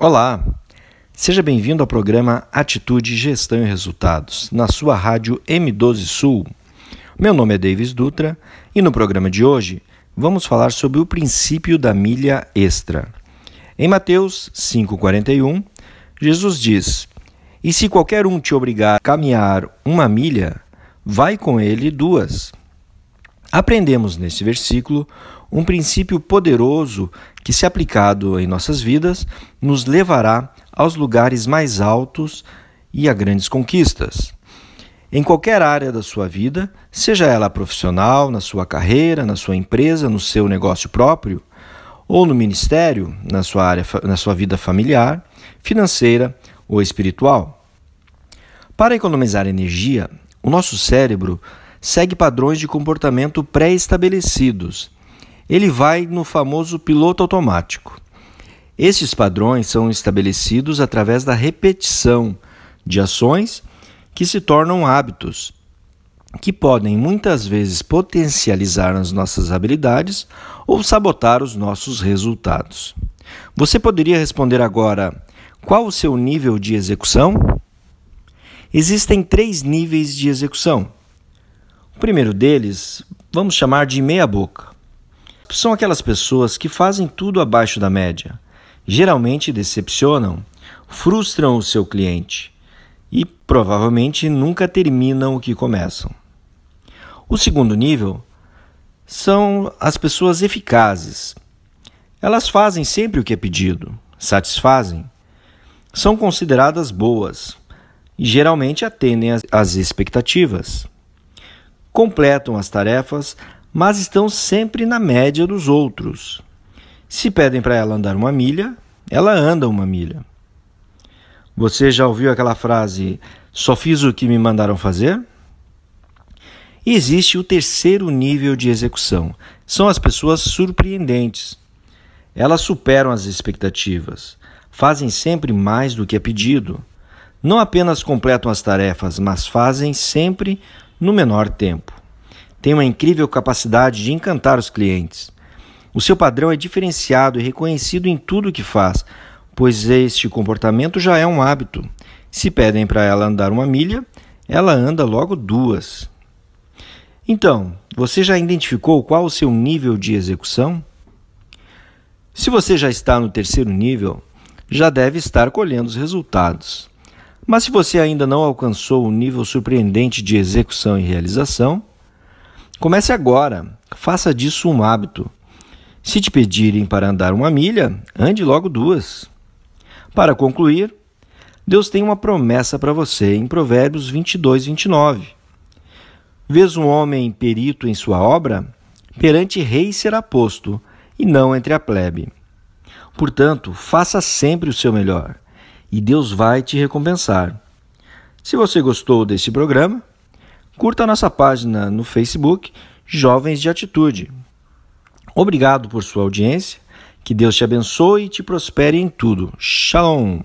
Olá, seja bem-vindo ao programa Atitude, Gestão e Resultados, na sua rádio M12 Sul. Meu nome é Davis Dutra e no programa de hoje vamos falar sobre o princípio da milha extra. Em Mateus 5,41, Jesus diz: E se qualquer um te obrigar a caminhar uma milha, vai com ele duas. Aprendemos nesse versículo um princípio poderoso que, se aplicado em nossas vidas, nos levará aos lugares mais altos e a grandes conquistas. Em qualquer área da sua vida, seja ela profissional, na sua carreira, na sua empresa, no seu negócio próprio, ou no ministério, na sua área, na sua vida familiar, financeira ou espiritual. Para economizar energia, o nosso cérebro segue padrões de comportamento pré-estabelecidos ele vai no famoso piloto automático. Esses padrões são estabelecidos através da repetição de ações que se tornam hábitos, que podem muitas vezes potencializar as nossas habilidades ou sabotar os nossos resultados. Você poderia responder agora: qual o seu nível de execução? Existem três níveis de execução. O primeiro deles vamos chamar de meia-boca são aquelas pessoas que fazem tudo abaixo da média. Geralmente decepcionam, frustram o seu cliente e provavelmente nunca terminam o que começam. O segundo nível são as pessoas eficazes. Elas fazem sempre o que é pedido, satisfazem, são consideradas boas e geralmente atendem às expectativas. Completam as tarefas mas estão sempre na média dos outros. Se pedem para ela andar uma milha, ela anda uma milha. Você já ouviu aquela frase: só fiz o que me mandaram fazer? E existe o terceiro nível de execução. São as pessoas surpreendentes. Elas superam as expectativas, fazem sempre mais do que é pedido. Não apenas completam as tarefas, mas fazem sempre no menor tempo tem uma incrível capacidade de encantar os clientes. O seu padrão é diferenciado e reconhecido em tudo o que faz, pois este comportamento já é um hábito. Se pedem para ela andar uma milha, ela anda logo duas. Então, você já identificou qual o seu nível de execução? Se você já está no terceiro nível, já deve estar colhendo os resultados. Mas se você ainda não alcançou o nível surpreendente de execução e realização, Comece agora, faça disso um hábito. Se te pedirem para andar uma milha, ande logo duas. Para concluir, Deus tem uma promessa para você em Provérbios 22, 29. Vês um homem perito em sua obra? Perante rei será posto, e não entre a plebe. Portanto, faça sempre o seu melhor, e Deus vai te recompensar. Se você gostou desse programa, Curta nossa página no Facebook Jovens de Atitude. Obrigado por sua audiência. Que Deus te abençoe e te prospere em tudo. Shalom.